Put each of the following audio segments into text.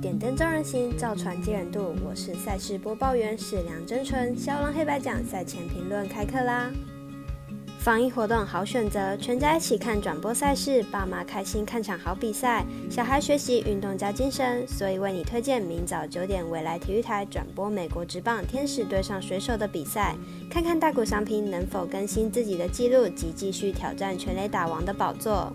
点灯照人行，造船接人度。我是赛事播报员史梁真纯。骁龙黑白奖赛前评论开课啦！防疫活动好选择，全家一起看转播赛事，爸妈开心看场好比赛，小孩学习运动加精神。所以为你推荐明早九点未来体育台转播美国职棒天使对上水手的比赛，看看大谷翔平能否更新自己的纪录及继续挑战全垒打王的宝座。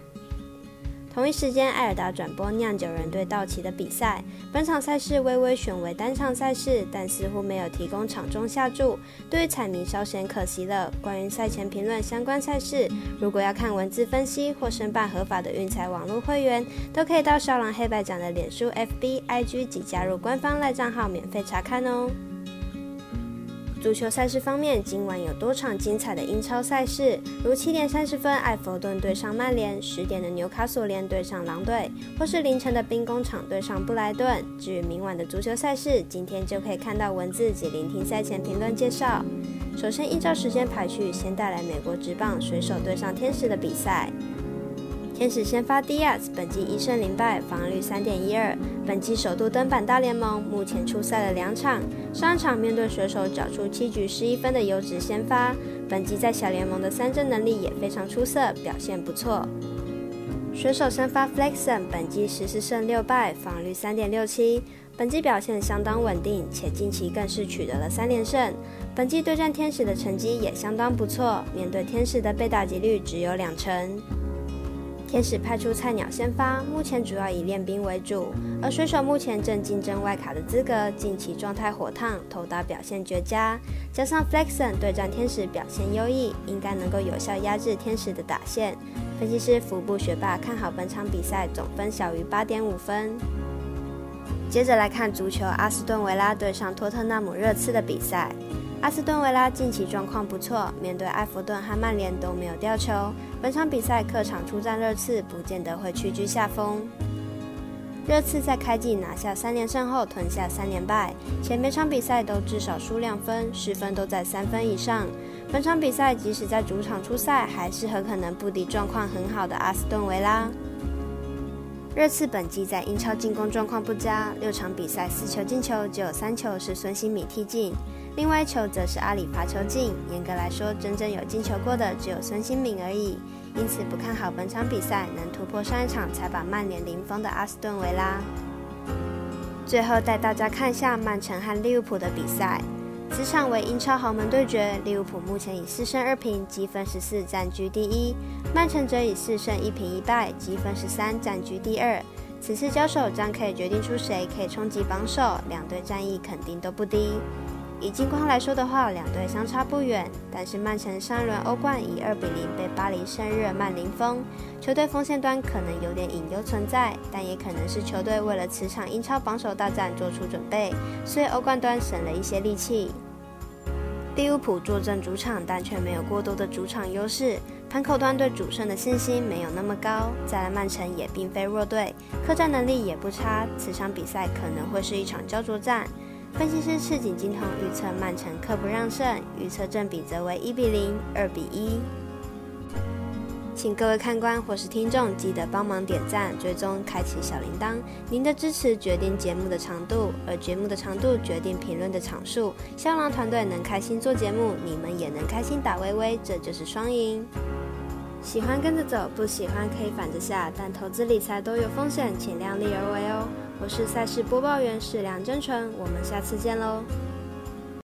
同一时间，艾尔达转播酿酒人对道奇的比赛。本场赛事微微选为单场赛事，但似乎没有提供场中下注，对于彩迷稍显可惜了。关于赛前评论相关赛事，如果要看文字分析或申办合法的运彩网络会员，都可以到少狼黑白奖的脸书、FB、IG 及加入官方赖账号免费查看哦。足球赛事方面，今晚有多场精彩的英超赛事，如七点三十分埃弗顿对上曼联，十点的纽卡索联对上狼队，或是凌晨的兵工厂对上布莱顿。至于明晚的足球赛事，今天就可以看到文字及聆听赛前评论介绍。首先依照时间排序，先带来美国职棒水手对上天使的比赛。天使先发 Diaz，本季一胜零败，防御率三点一二。本季首度登板大联盟，目前出赛了两场。上场面对水手，找出七局十一分的优质先发。本季在小联盟的三振能力也非常出色，表现不错。水手先发 Flexon，本季十四胜六败，防率三点六七。本季表现相当稳定，且近期更是取得了三连胜。本季对战天使的成绩也相当不错，面对天使的被打击率只有两成。天使派出菜鸟先发，目前主要以练兵为主，而水手目前正竞争外卡的资格，近期状态火烫，投打表现绝佳，加上 Flexon 对战天使表现优异，应该能够有效压制天使的打线。分析师福布学霸看好本场比赛总分小于八点五分。接着来看足球，阿斯顿维拉对上托特纳姆热刺的比赛。阿斯顿维拉近期状况不错，面对埃弗顿和曼联都没有掉球。本场比赛客场出战热刺，不见得会屈居下风。热刺在开季拿下三连胜后，吞下三连败，前每场比赛都至少输两分，失分都在三分以上。本场比赛即使在主场出赛，还是很可能不敌状况很好的阿斯顿维拉。热刺本季在英超进攻状况不佳，六场比赛四球进球，只有三球是孙兴敏踢进。另外一球则是阿里罚球进，严格来说，真正有进球过的只有孙兴敏而已，因此不看好本场比赛能突破上一场才把曼联零封的阿斯顿维拉。最后带大家看一下曼城和利物浦的比赛，此场为英超豪门对决，利物浦目前以四胜二平积分十四暂居第一，曼城则以四胜一平一败积分十三暂居第二。此次交手将可以决定出谁可以冲击榜首，两队战役肯定都不低。以近况来说的话，两队相差不远，但是曼城上一轮欧冠以二比零被巴黎圣日耳曼零封，球队锋线端可能有点隐忧存在，但也可能是球队为了此场英超榜首大战做出准备，所以欧冠端省了一些力气。利物浦坐镇主场，但却没有过多的主场优势，盘口端对主胜的信心没有那么高。再来，曼城也并非弱队，客战能力也不差，此场比赛可能会是一场焦灼战。分析师赤井金童预测曼城客不让胜，预测正比则为一比零、二比一。请各位看官或是听众记得帮忙点赞、追踪、开启小铃铛。您的支持决定节目的长度，而节目的长度决定评论的场数。香囊团队能开心做节目，你们也能开心打微微，这就是双赢。喜欢跟着走，不喜欢可以反着下，但投资理财都有风险，请量力而为哦。我是赛事播报员史良真纯，我们下次见喽。